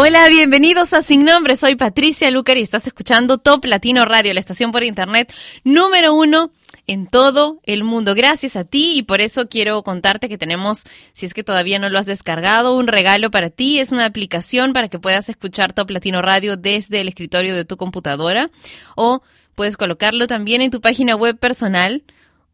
Hola, bienvenidos a Sin Nombre. Soy Patricia Lucar y estás escuchando Top Latino Radio, la estación por internet número uno en todo el mundo. Gracias a ti y por eso quiero contarte que tenemos, si es que todavía no lo has descargado, un regalo para ti. Es una aplicación para que puedas escuchar Top Latino Radio desde el escritorio de tu computadora o puedes colocarlo también en tu página web personal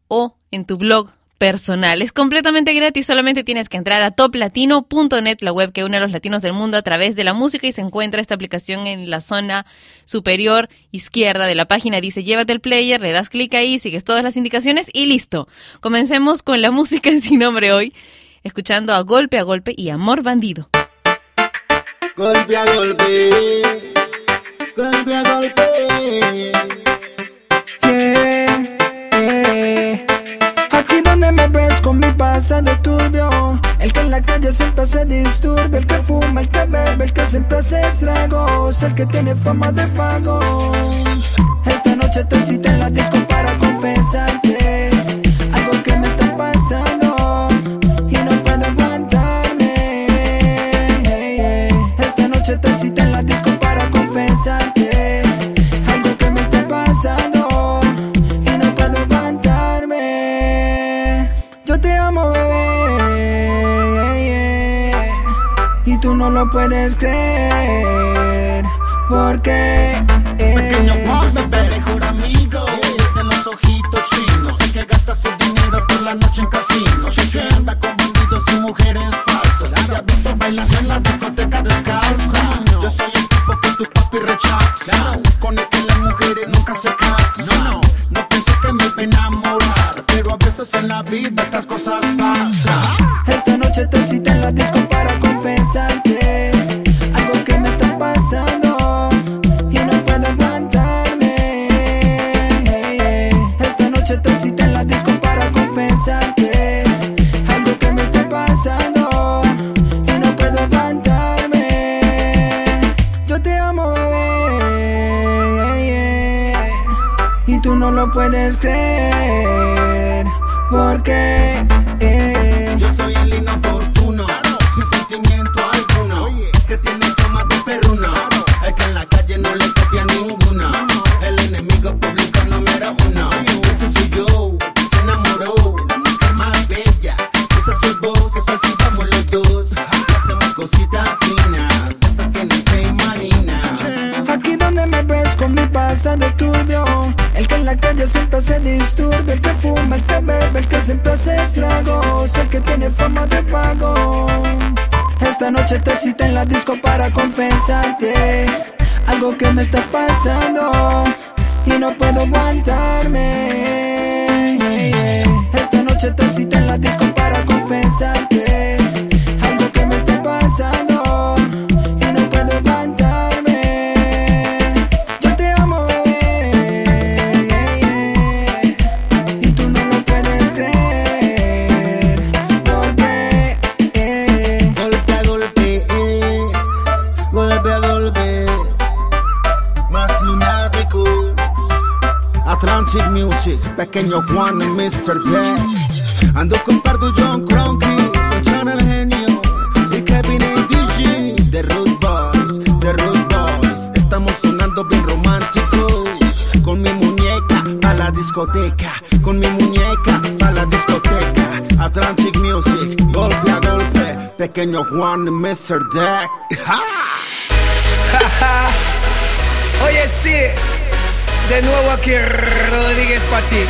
o en tu blog personal. Es completamente gratis, solamente tienes que entrar a toplatino.net, la web que une a los latinos del mundo a través de la música y se encuentra esta aplicación en la zona superior izquierda de la página. Dice llévate el player, le das clic ahí, sigues todas las indicaciones y listo. Comencemos con la música en sin nombre hoy, escuchando a golpe a golpe y amor bandido. Golpe a golpe, golpe a golpe. Me ves con mi pasado turbio. El que en la calle siempre se disturbia El que fuma, el que bebe, el que siempre hace estragos El que tiene fama de pago. Esta noche te cita en la disco para confesarte lo puedes creer. Porque. Eh, Pequeño Juan, mi mejor amigo. De los ojitos chinos. El que gasta su dinero por la noche en casinos. Que anda con bandidos y mujeres falsas. Y se ha visto bailando en la Ando con Pardo John Cronky, con Channel Genio y Kevin y DJ de Root Boys, de Root Boys. Estamos sonando bien románticos, con mi muñeca pa' la discoteca, con mi muñeca pa' la discoteca. Atlantic Music, golpe a golpe, pequeño Juan Mr. Deck. Oye, sí, de nuevo aquí Rodríguez para ti.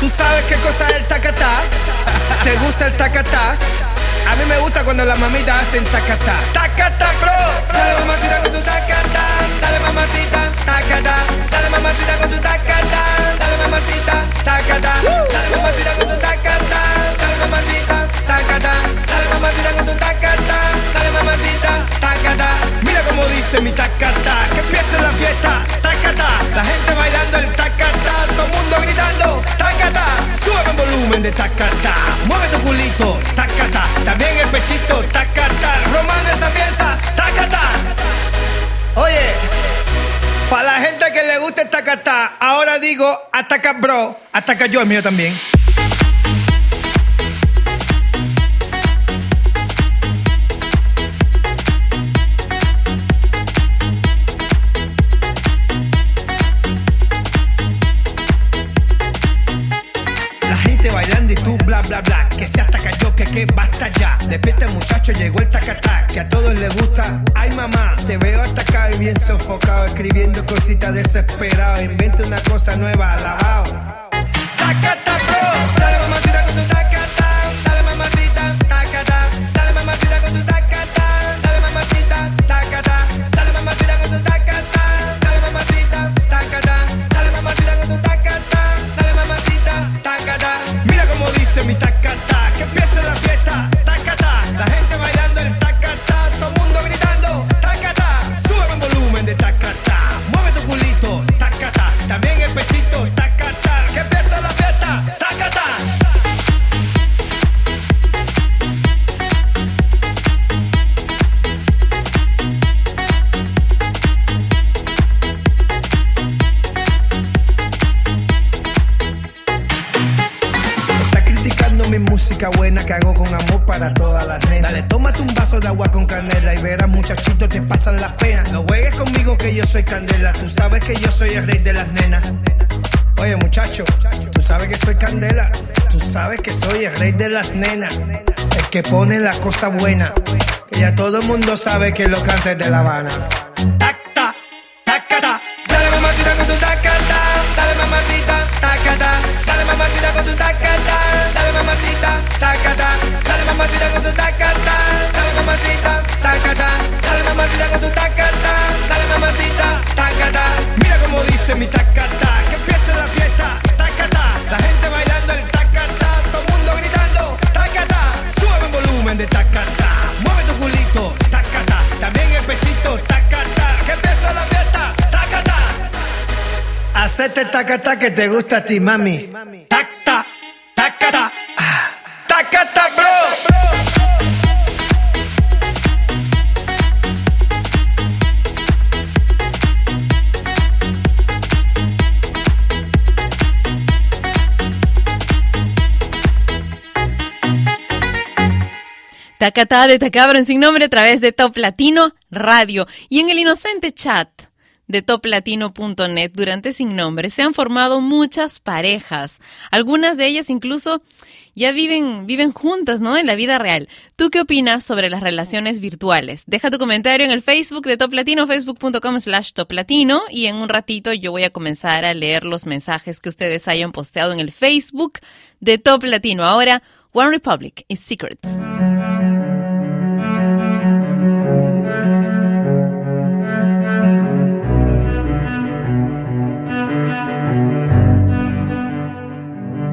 ¿Tú sabes qué cosa es el tacatá? ¿Te gusta el tacatá? A mí me gusta cuando las mamitas hacen tacatá. Tacatá, clo. Dale mamacita con tu tacatá. Dale mamacita, tacatá. Dale mamacita con tu tacatá. Dale mamacita, tacatá. Dale mamacita con tu tacatá dale mamacita, tacata, dale mamacita con tu tacata, dale mamacita, tacata. Mira como dice mi tacata, que empiece la fiesta, tacata, la gente bailando el tacata, todo el mundo gritando, tacata, sube el volumen de tacata, mueve tu culito, tacata, también el pechito, tacata, romano esa pieza, tacata. Oye, para la gente que le gusta el tacata, ahora digo, ataca bro, ataca yo el mío también. Muchacho, llegó el tacatá. Que a todos les gusta. Ay mamá, te veo atacado y bien sofocado. Escribiendo cositas desesperado. Inventa una cosa nueva, alabao. Tacata bro, dale mamacita No juegues conmigo que yo soy candela, tú sabes que yo soy el rey de las nenas. Oye muchacho, tú sabes que soy candela, tú sabes que soy el rey de las nenas, el que pone la cosa buena, que ya todo el mundo sabe que lo canta es de La Habana. Hacete tacata que te gusta a ti, mami. Tacta, tacata, tacata, bro. Tacatá de Tacabro en sin nombre a través de Top Latino Radio y en el inocente chat de toplatino.net durante sin nombre se han formado muchas parejas. Algunas de ellas incluso ya viven, viven juntas, ¿no? En la vida real. ¿Tú qué opinas sobre las relaciones virtuales? Deja tu comentario en el Facebook de Top Latino, facebook.com slash Top Latino y en un ratito yo voy a comenzar a leer los mensajes que ustedes hayan posteado en el Facebook de Top Latino. Ahora, One Republic y Secrets.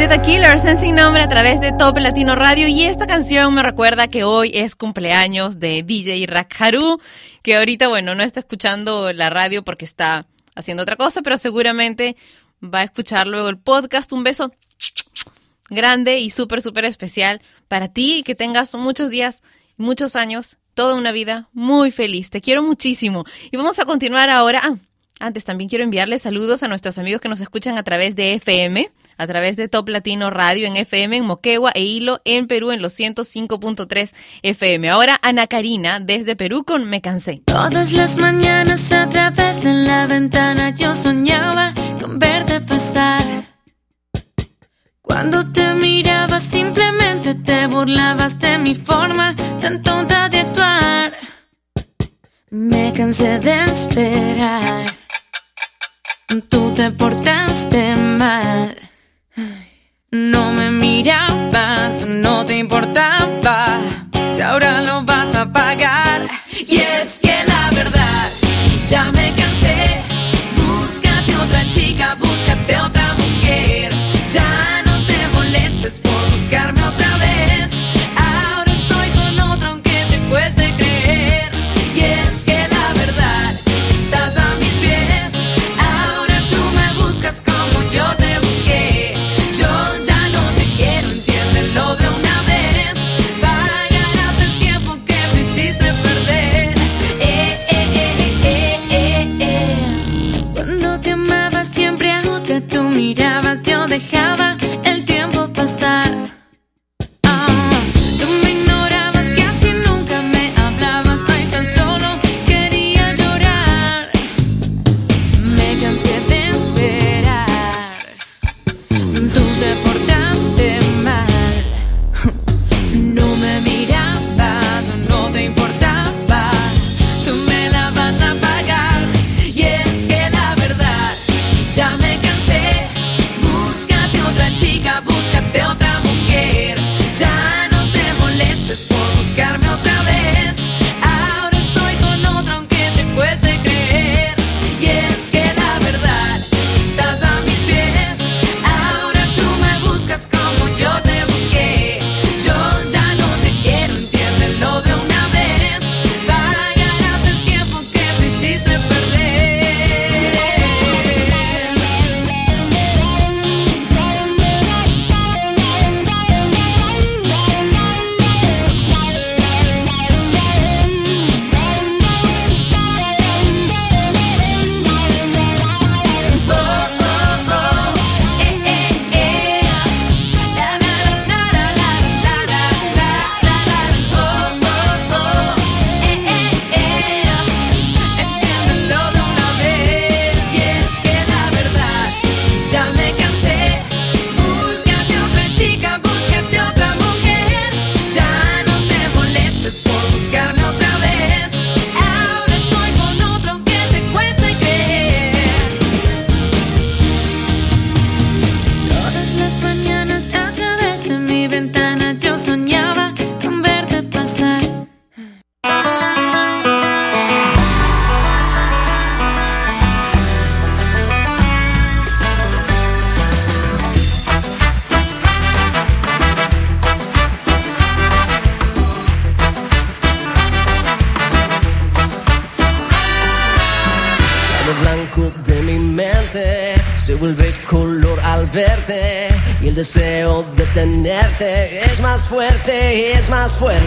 De The Killers en Sin Nombre a través de Top Latino Radio y esta canción me recuerda que hoy es cumpleaños de DJ Rakharu, que ahorita, bueno, no está escuchando la radio porque está haciendo otra cosa, pero seguramente va a escuchar luego el podcast. Un beso grande y súper, súper especial para ti y que tengas muchos días, muchos años, toda una vida muy feliz. Te quiero muchísimo. Y vamos a continuar ahora. Ah, antes también quiero enviarle saludos a nuestros amigos que nos escuchan a través de FM, a través de Top Latino Radio en FM en Moquegua e Hilo en Perú en los 105.3 FM. Ahora Ana Karina desde Perú con Me Cansé. Todas las mañanas a través de la ventana yo soñaba con verte pasar. Cuando te miraba simplemente te burlabas de mi forma tan tonta de actuar. Me cansé de esperar. Tú te portaste mal. No me mirabas, no te importaba. Y ahora lo vas a pagar. Y es que la verdad, ya me cansé. Búscate otra chica, búscate otra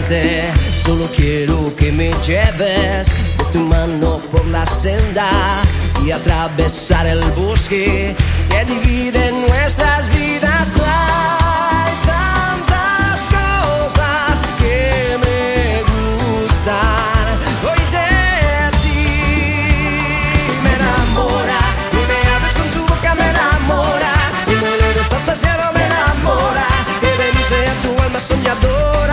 Solo quiero que me lleves de tu mano por la senda y atravesar el bosque que divide nuestras vidas. Hay tantas cosas que me gustan. Hoy de ti me enamora. Y me hablas con tu boca me enamora. Y me elevas hasta el cielo me enamora. Que bendice a tu alma soñadora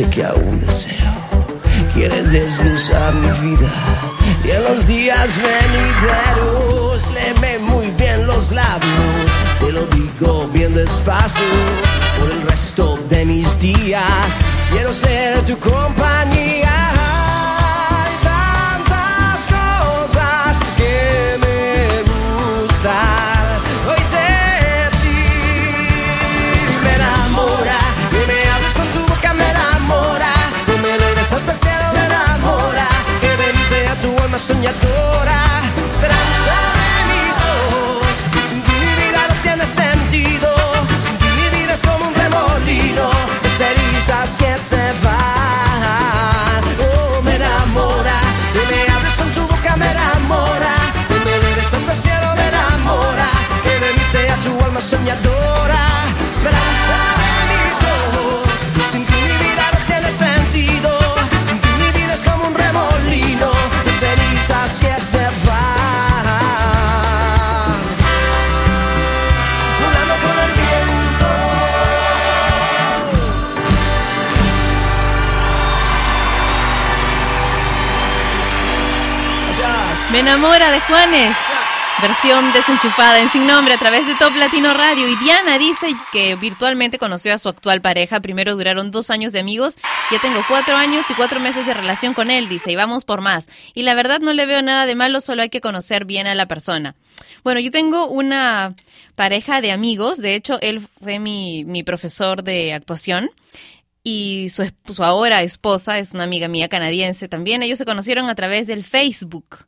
sé que aún deseo. Quieres desglosar mi vida y en los días venideros léeme muy bien los labios. Te lo digo bien despacio por el resto de mis días. Quiero ser tu compañía. Enamora de Juanes. Versión desenchufada en sin nombre a través de Top Latino Radio. Y Diana dice que virtualmente conoció a su actual pareja. Primero duraron dos años de amigos. Ya tengo cuatro años y cuatro meses de relación con él, dice. Y vamos por más. Y la verdad no le veo nada de malo, solo hay que conocer bien a la persona. Bueno, yo tengo una pareja de amigos. De hecho, él fue mi, profesor de actuación y su, su ahora esposa es una amiga mía canadiense también. Ellos se conocieron a través del Facebook.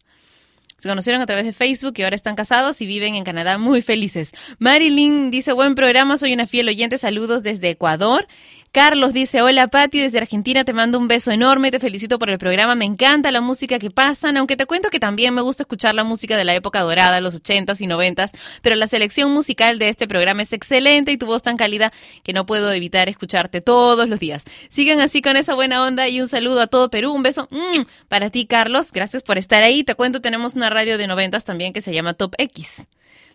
Se conocieron a través de Facebook y ahora están casados y viven en Canadá muy felices. Marilyn dice, buen programa, soy una fiel oyente, saludos desde Ecuador. Carlos dice, hola Patti, desde Argentina te mando un beso enorme, te felicito por el programa, me encanta la música que pasan, aunque te cuento que también me gusta escuchar la música de la época dorada, los ochentas y noventas, pero la selección musical de este programa es excelente y tu voz tan cálida que no puedo evitar escucharte todos los días. Sigan así con esa buena onda y un saludo a todo Perú, un beso mm, para ti Carlos, gracias por estar ahí, te cuento, tenemos una radio de noventas también que se llama Top X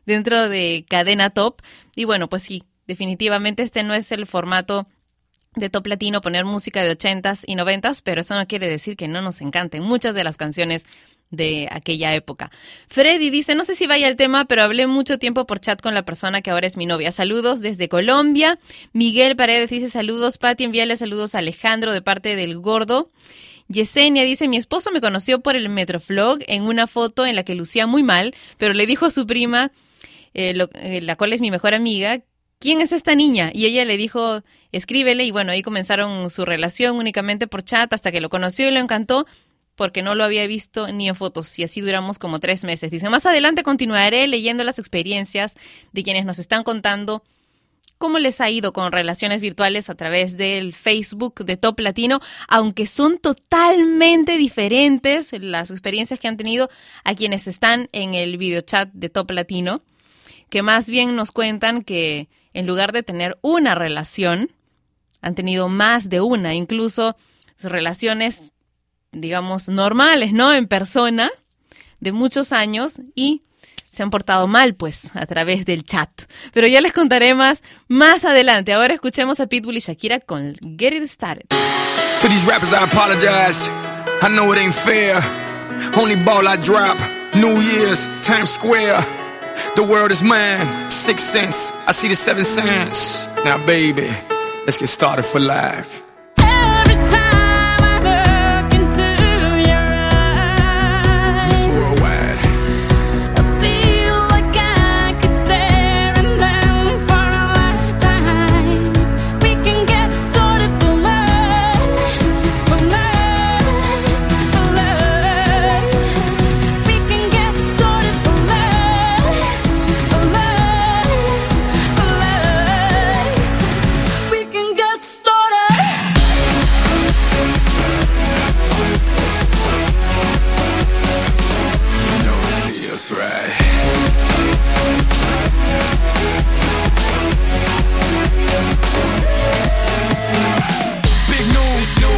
dentro de Cadena Top y bueno, pues sí, definitivamente este no es el formato de top latino poner música de 80s y 90s, pero eso no quiere decir que no nos encanten muchas de las canciones de aquella época. Freddy dice, no sé si vaya el tema, pero hablé mucho tiempo por chat con la persona que ahora es mi novia. Saludos desde Colombia. Miguel Paredes dice, saludos, Pati, envíale saludos a Alejandro de parte del gordo. Yesenia dice, mi esposo me conoció por el Metroflog en una foto en la que lucía muy mal, pero le dijo a su prima, eh, lo- eh, la cual es mi mejor amiga, ¿quién es esta niña? Y ella le dijo, escríbele, y bueno, ahí comenzaron su relación únicamente por chat hasta que lo conoció y lo encantó porque no lo había visto ni en fotos y así duramos como tres meses. Dice, más adelante continuaré leyendo las experiencias de quienes nos están contando cómo les ha ido con relaciones virtuales a través del Facebook de Top Latino, aunque son totalmente diferentes las experiencias que han tenido a quienes están en el videochat de Top Latino, que más bien nos cuentan que en lugar de tener una relación, han tenido más de una, incluso sus relaciones, digamos, normales, ¿no? En persona, de muchos años y se han portado mal, pues, a través del chat. Pero ya les contaré más más adelante. Ahora escuchemos a Pitbull y Shakira con Get It Started. To these rappers, I apologize. I know it ain't fair. Only ball I drop. New Year's, Times Square. The world is mine. Six cents. I see the seven cents. Now, baby, let's get started for life.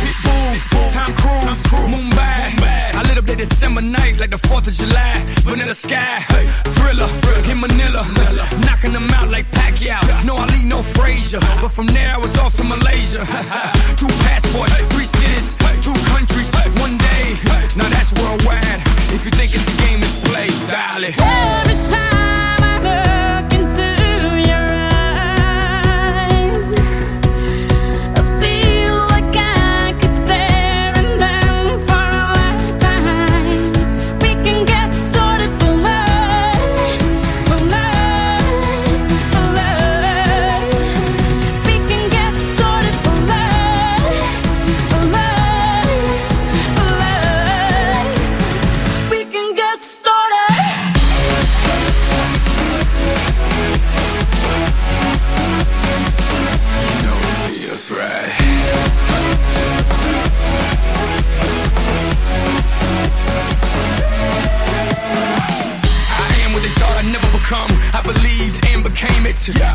Big news, Pitbull, Tom Cruise, Mumbai. I lit up the December night like the 4th of July. Vanilla sky, thriller, in Manila. Knocking them out like Pacquiao. No Ali, no Frazier. But from there I was off to Malaysia. two passports, three cities, two countries, one day. Now that's worldwide. If you think it's a game, it's play, dale. Every time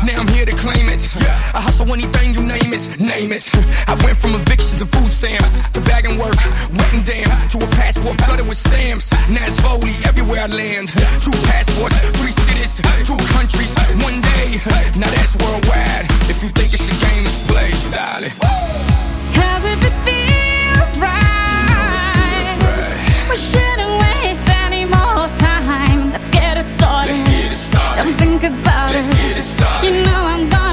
Now I'm here to claim it. I hustle anything you name it, name it. I went from evictions and food stamps to bagging work, wet and damn, to a passport flooded with stamps. Now it's Foley everywhere I land. Two passports, three cities, two countries, one day. Now that's worldwide. If you think it's a game, it's play, darling. Cause if it feels right, we shouldn't waste Don't think about Let's it. You know I'm gonna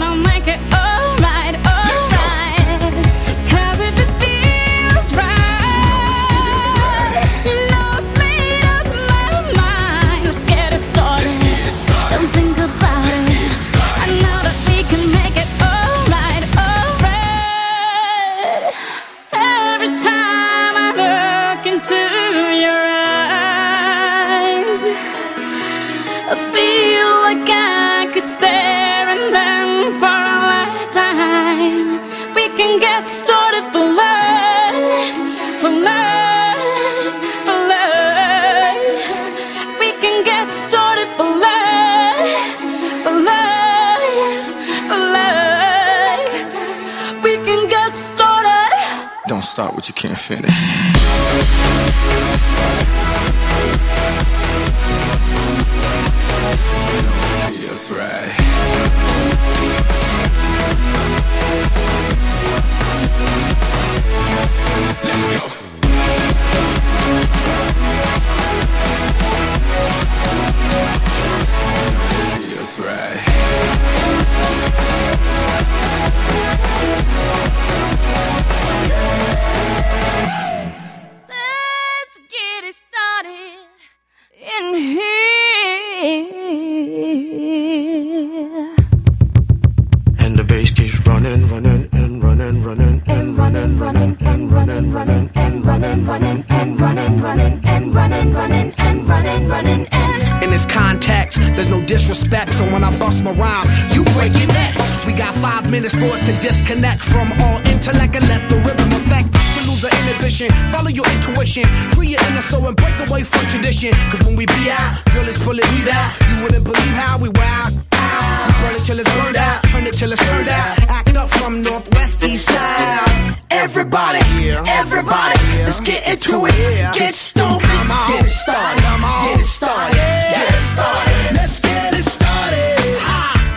Everybody, everybody, let's get into it. Get stupid, get it started, get it started, get it started. Let's get it started.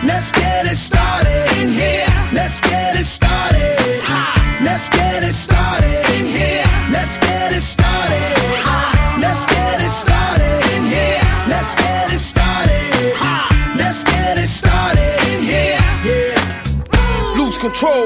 Let's get it started in here. Let's get it started. Let's get it started in here. Let's get it started. Let's get it started in here. Let's get it started. Let's get it started in here. Yeah. Lose control,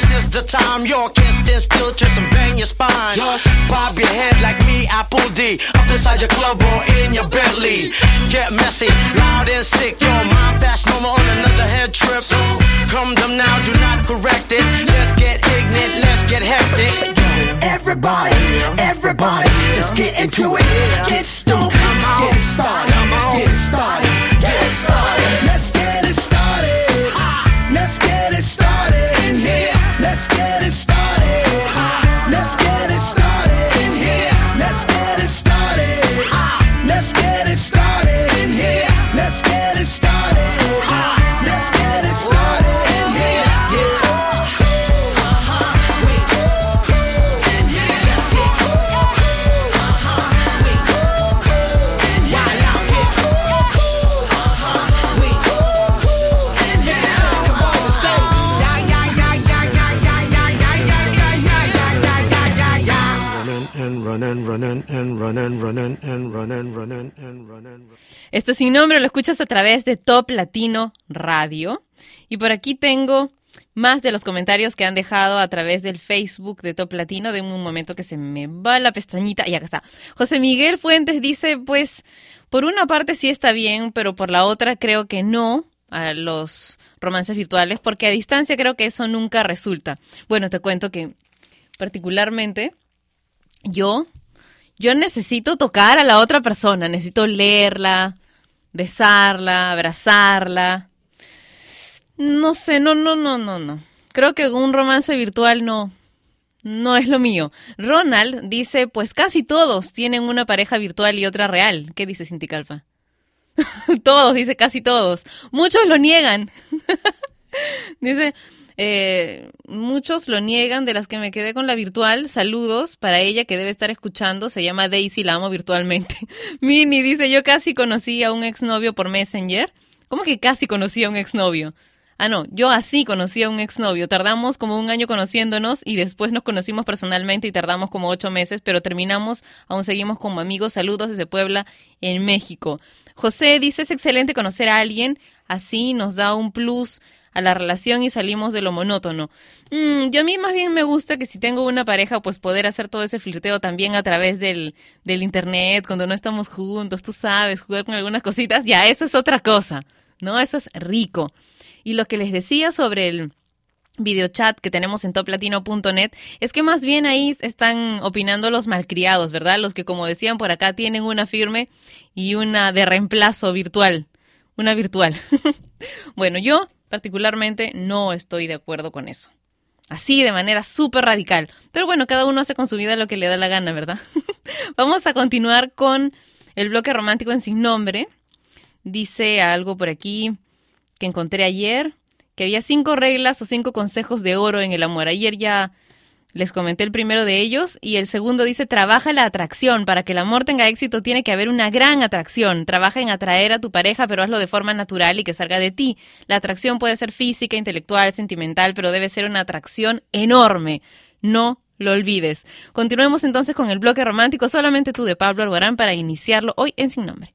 this is the time. You can't stand still, twist and bang your spine. Just bob your head like me, Apple D, up inside your club or in your Bentley. Get messy, loud and sick. Your mind fast, normal on another head trip. So Come them now, do not correct it. Let's get ignorant, let's get hectic. Everybody, everybody, let's get into it. Get stoked, get started, get started, get started. Esto sin nombre lo escuchas a través de Top Latino Radio. Y por aquí tengo más de los comentarios que han dejado a través del Facebook de Top Latino. De un momento que se me va la pestañita. Y acá está. José Miguel Fuentes dice, pues, por una parte sí está bien, pero por la otra creo que no a los romances virtuales, porque a distancia creo que eso nunca resulta. Bueno, te cuento que particularmente yo, yo necesito tocar a la otra persona, necesito leerla, besarla, abrazarla. No sé, no, no, no, no, no. Creo que un romance virtual no, no es lo mío. Ronald dice, pues casi todos tienen una pareja virtual y otra real. ¿Qué dice Cinticalfa? todos, dice casi todos. Muchos lo niegan. dice, eh, muchos lo niegan, de las que me quedé con la virtual. Saludos para ella que debe estar escuchando. Se llama Daisy, la amo virtualmente. Mini dice, yo casi conocí a un exnovio por Messenger. ¿Cómo que casi conocí a un exnovio? Ah, no, yo así conocí a un exnovio. Tardamos como un año conociéndonos y después nos conocimos personalmente y tardamos como ocho meses, pero terminamos, aún seguimos como amigos. Saludos desde Puebla, en México. José dice, es excelente conocer a alguien, así nos da un plus a la relación y salimos de lo monótono. Mm, yo a mí más bien me gusta que si tengo una pareja, pues poder hacer todo ese flirteo también a través del, del internet, cuando no estamos juntos, tú sabes, jugar con algunas cositas, ya, eso es otra cosa, ¿no? Eso es rico. Y lo que les decía sobre el videochat que tenemos en toplatino.net es que más bien ahí están opinando los malcriados, ¿verdad? Los que, como decían por acá, tienen una firme y una de reemplazo virtual. Una virtual. bueno, yo particularmente no estoy de acuerdo con eso. Así, de manera súper radical. Pero bueno, cada uno hace con su vida lo que le da la gana, ¿verdad? Vamos a continuar con el bloque romántico en sin nombre. Dice algo por aquí que encontré ayer, que había cinco reglas o cinco consejos de oro en el amor. Ayer ya les comenté el primero de ellos y el segundo dice, trabaja la atracción. Para que el amor tenga éxito tiene que haber una gran atracción. Trabaja en atraer a tu pareja, pero hazlo de forma natural y que salga de ti. La atracción puede ser física, intelectual, sentimental, pero debe ser una atracción enorme. No lo olvides. Continuemos entonces con el bloque romántico, solamente tú de Pablo Alborán para iniciarlo hoy en Sin Nombre.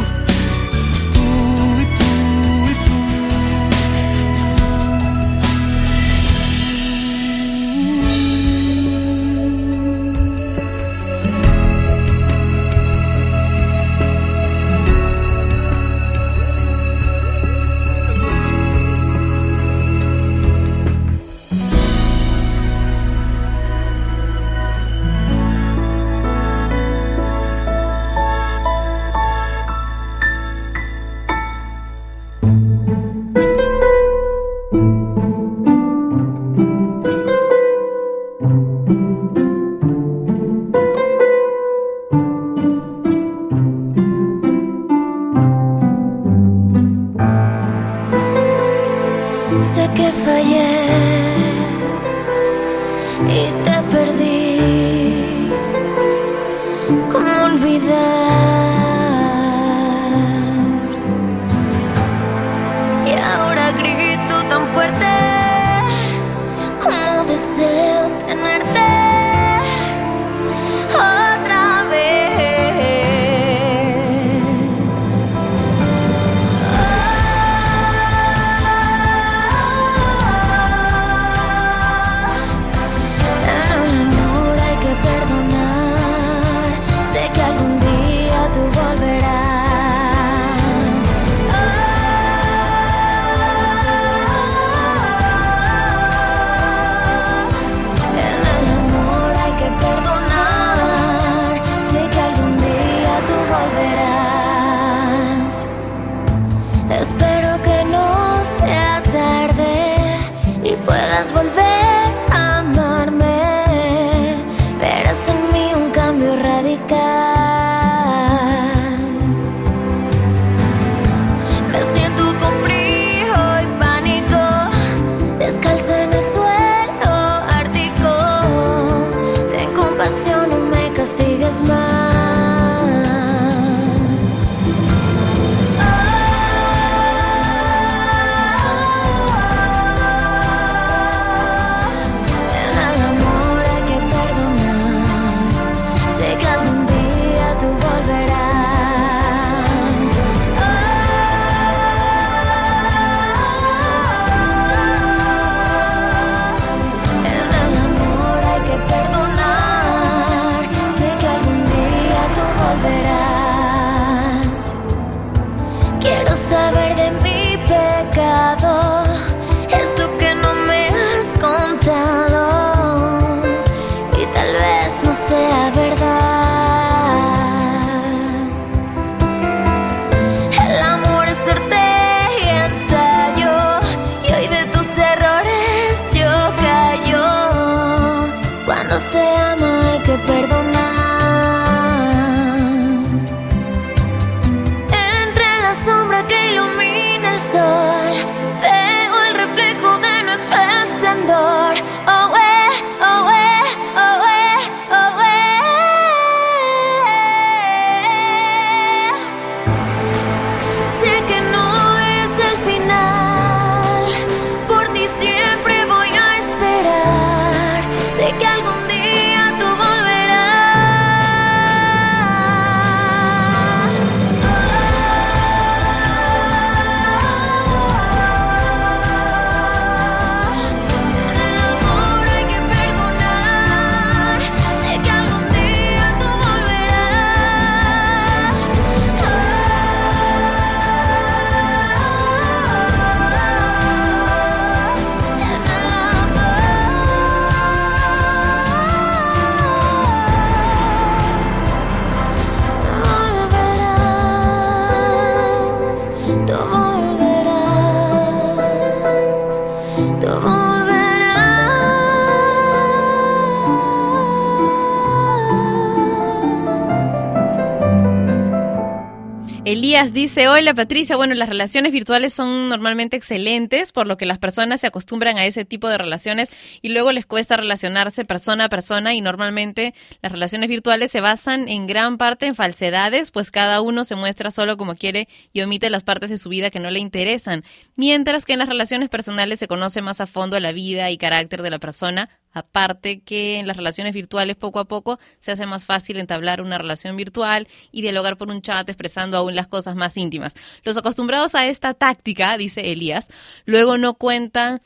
Elías dice, hola Patricia, bueno, las relaciones virtuales son normalmente excelentes, por lo que las personas se acostumbran a ese tipo de relaciones y luego les cuesta relacionarse persona a persona y normalmente las relaciones virtuales se basan en gran parte en falsedades, pues cada uno se muestra solo como quiere y omite las partes de su vida que no le interesan, mientras que en las relaciones personales se conoce más a fondo la vida y carácter de la persona, Aparte que en las relaciones virtuales poco a poco se hace más fácil entablar una relación virtual y dialogar por un chat expresando aún las cosas más íntimas. Los acostumbrados a esta táctica, dice Elías, luego no cuentan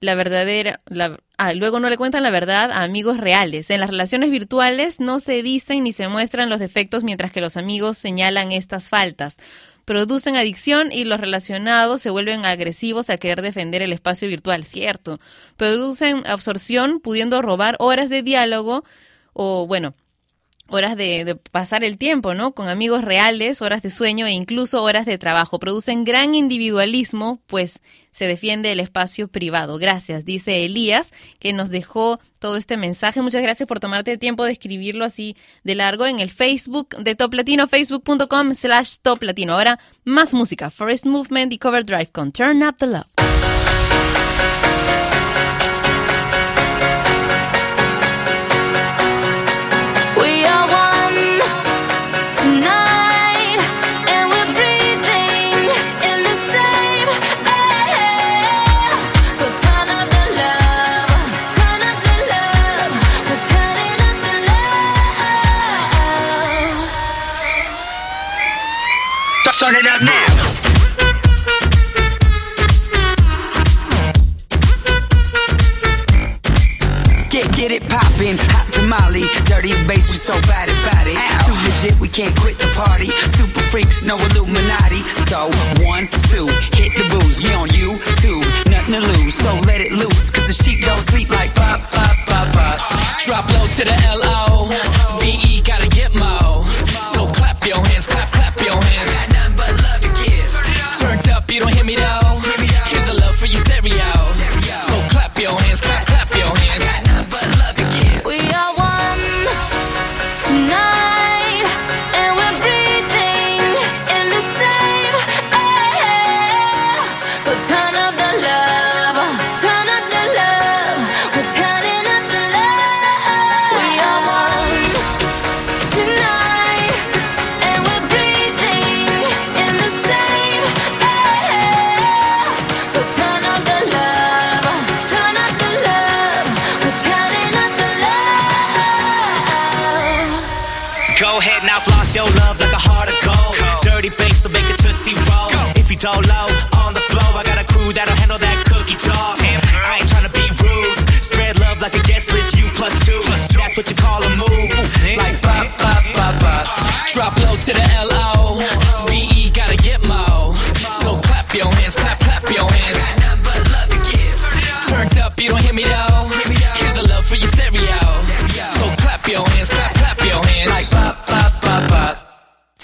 la verdadera, ah, luego no le cuentan la verdad a amigos reales. En las relaciones virtuales no se dicen ni se muestran los defectos mientras que los amigos señalan estas faltas producen adicción y los relacionados se vuelven agresivos al querer defender el espacio virtual, cierto. Producen absorción pudiendo robar horas de diálogo o, bueno, horas de, pasar el tiempo, ¿no? Con amigos reales, horas de sueño e incluso horas de trabajo. Producen gran individualismo, pues se defiende el espacio privado. Gracias, dice Elías, que nos dejó todo este mensaje. Muchas gracias por tomarte el tiempo de escribirlo así de largo en el Facebook de Top Latino, facebook.com slash Top Latino. Ahora, más música. Forest Movement y Cover Drive con Turn Up the Love. Can't quit the party. Super freaks, no Illuminati. So,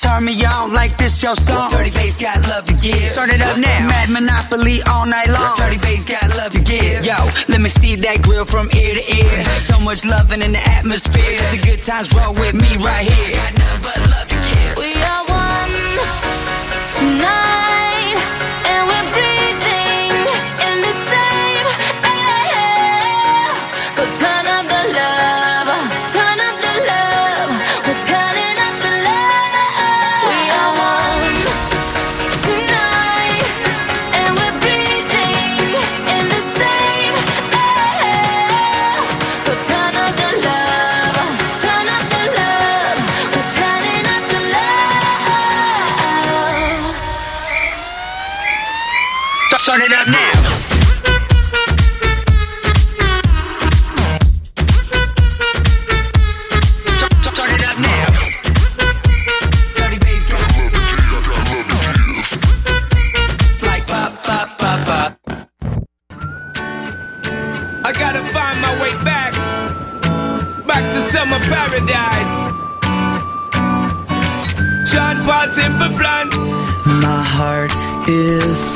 Turn me on like this your song. Dirty bass got love to give. Start it up now. Mad Monopoly all night long. Dirty bass got love to give. Yo, let me see that grill from ear to ear. So much loving in the atmosphere. The good times roll with me right here. Got nothing but love to give. We are one tonight, and we're breathing in the same air. So turn up the love,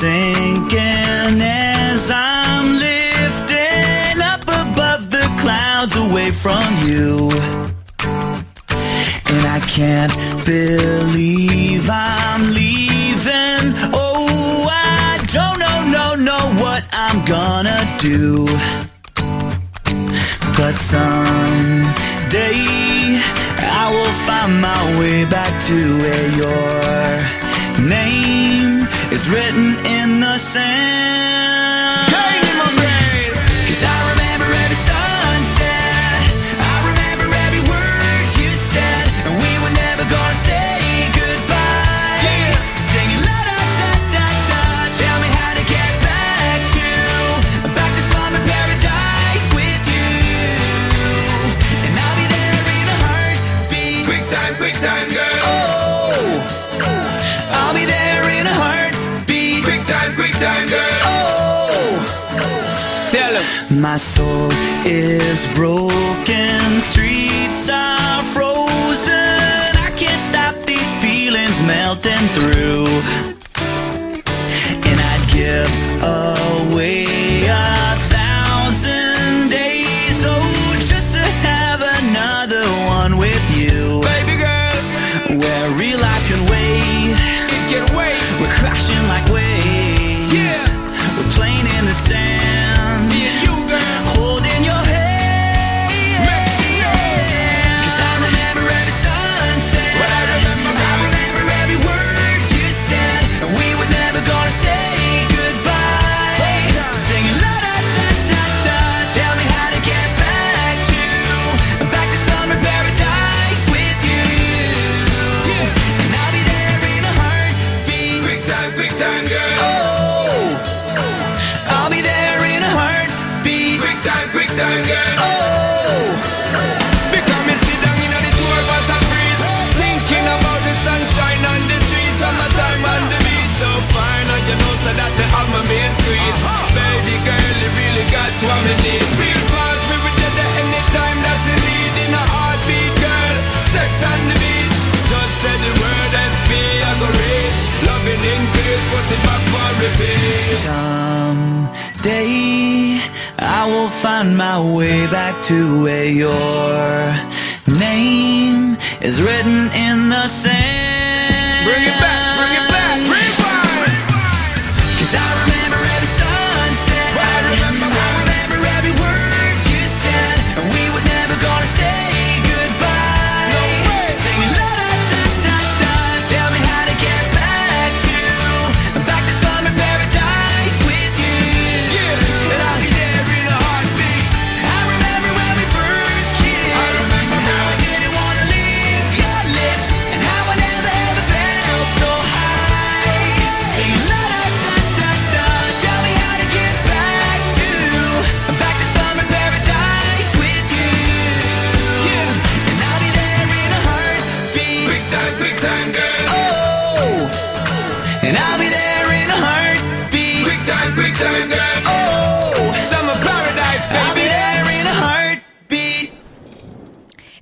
Same. Sand. Someday I will find my way back to where your name is written in the sand.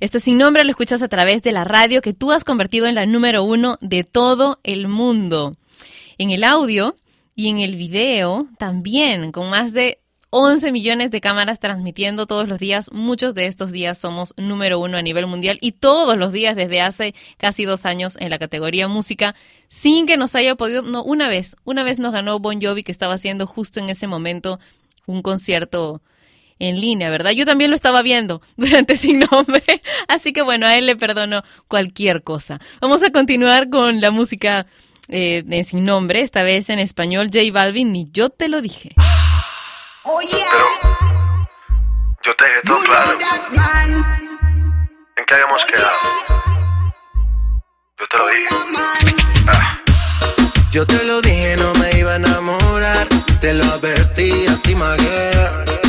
Esto sin nombre lo escuchas a través de la radio que tú has convertido en la número uno de todo el mundo. En el audio y en el video también, con más de 11 millones de cámaras transmitiendo todos los días. Muchos de estos días somos número uno a nivel mundial y todos los días desde hace casi dos años en la categoría música, sin que nos haya podido, no, una vez, una vez nos ganó Bon Jovi que estaba haciendo justo en ese momento un concierto en línea, ¿verdad? Yo también lo estaba viendo durante Sin Nombre, así que bueno, a él le perdono cualquier cosa. Vamos a continuar con la música eh, de Sin Nombre, esta vez en español, J Balvin, y yo te lo dije. Yo te dejé todo claro. ¿En qué habíamos quedado? Yo te lo dije. Ah. Yo te lo dije, no me iba a enamorar. Te lo advertí a ti, my girl.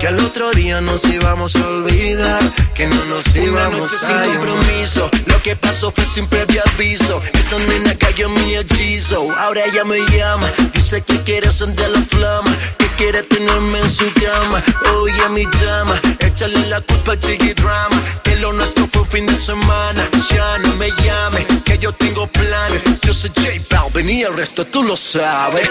Que al otro día nos íbamos a olvidar. Que no nos Una íbamos noche a sin compromiso, lo que pasó fue sin previo aviso. Esa nena cayó en mi hechizo. Ahora ella me llama, dice que quiere sentir la flama, que quiere tenerme en su cama. Oye, mi dama, échale la culpa a Chiqui Drama. Que lo nuestro fue un fin de semana. Ya no me llame, que yo tengo planes. Yo soy J Balvin y el resto tú lo sabes.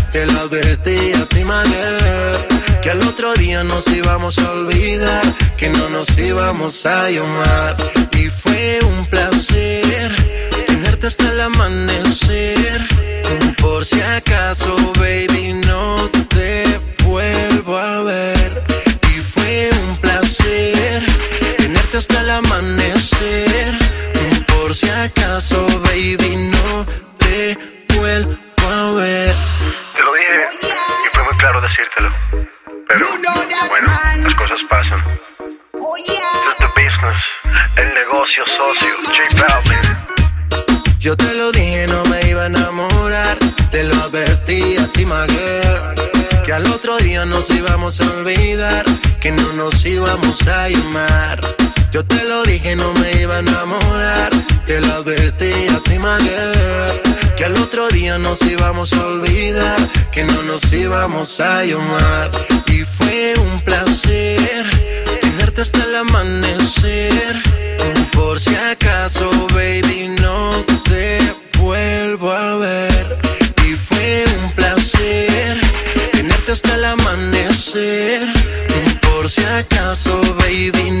Te lo advertí a ti, girl. Que al otro día nos íbamos a olvidar, que no nos íbamos a llamar. Y fue un placer tenerte hasta el amanecer. Por si acaso, baby, no te vuelvo a ver. Y fue un placer tenerte hasta el amanecer. Por si acaso, baby, no te vuelvo a ver. Lo dije y fue muy claro decírtelo. Pero bueno, las cosas pasan. Is the business, el negocio socio, J Balvin. Yo te lo dije, no me iba a enamorar. Te lo advertí a ti, my girl. Que al otro día nos íbamos a olvidar. Que no nos íbamos a llamar. Yo te lo dije, no me iba a enamorar. Te lo advertí a ti, my girl. Que al otro día nos íbamos a olvidar. Que no nos íbamos a llamar. Y fue un placer tenerte hasta el amanecer. Por si acaso, baby, no te vuelvo a ver. Y fue un placer tenerte hasta el amanecer. Por si acaso, baby, no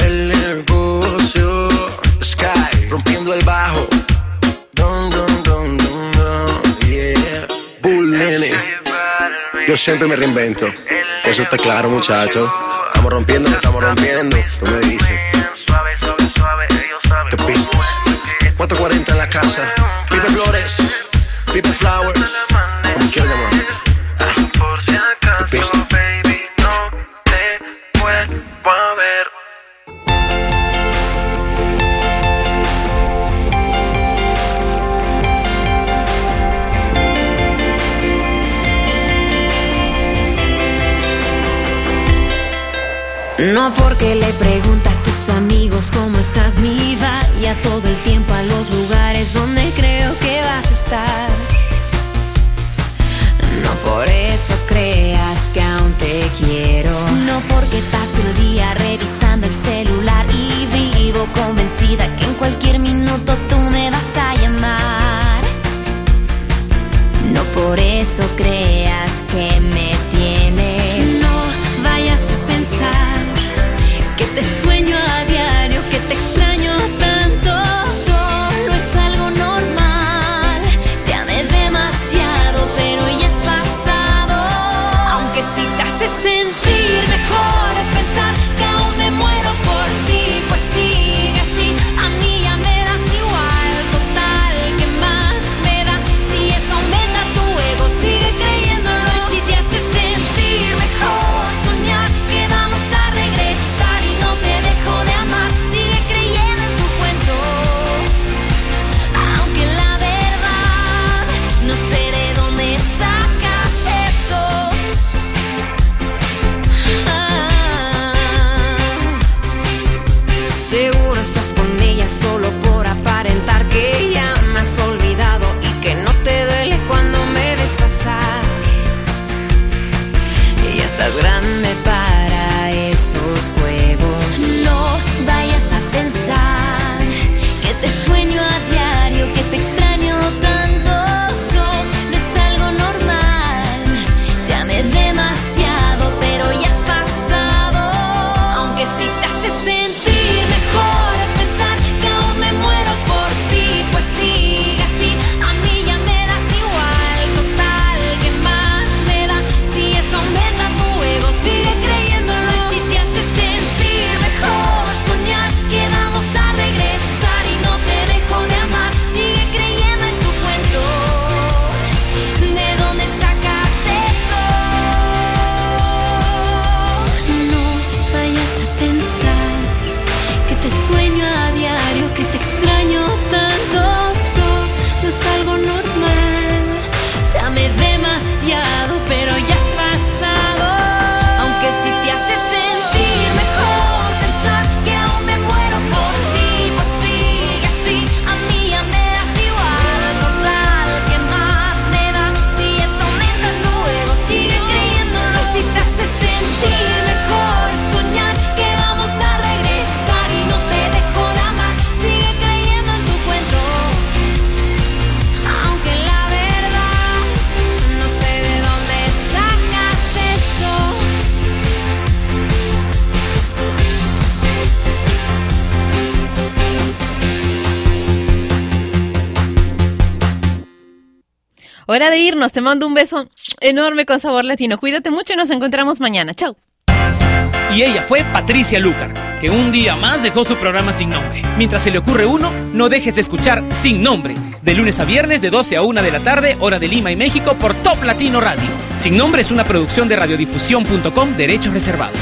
El negocio. Sky, rompiendo el bajo. Dun, dun, yeah. Bull Nene. Yo siempre me reinvento. Eso está claro, muchachos. Estamos rompiendo, estamos rompiendo. Tú me dices. The business. 440 en la casa. Pipe Flores. Pipe Flowers. Como quieras llamar. Por si acaso, No porque le pregunta a tus amigos cómo estás mi va y a todo el tiempo a los lugares donde creo que vas a estar. No por eso creas que aún te quiero. No porque paso el día revisando el celular y vivo convencida que en cualquier minuto tú me vas a llamar. No por eso creas que me tienes. Te sueño a irnos. Te mando un beso enorme con sabor latino. Cuídate mucho y nos encontramos mañana. Chao. Y ella fue Patricia Lucar, que un día más dejó su programa sin nombre. Mientras se le ocurre uno, no dejes de escuchar Sin Nombre, de lunes a viernes de 12 a 1 de la tarde, hora de Lima y México, por Top Latino Radio. Sin Nombre es una producción de radiodifusión.com, derechos reservados.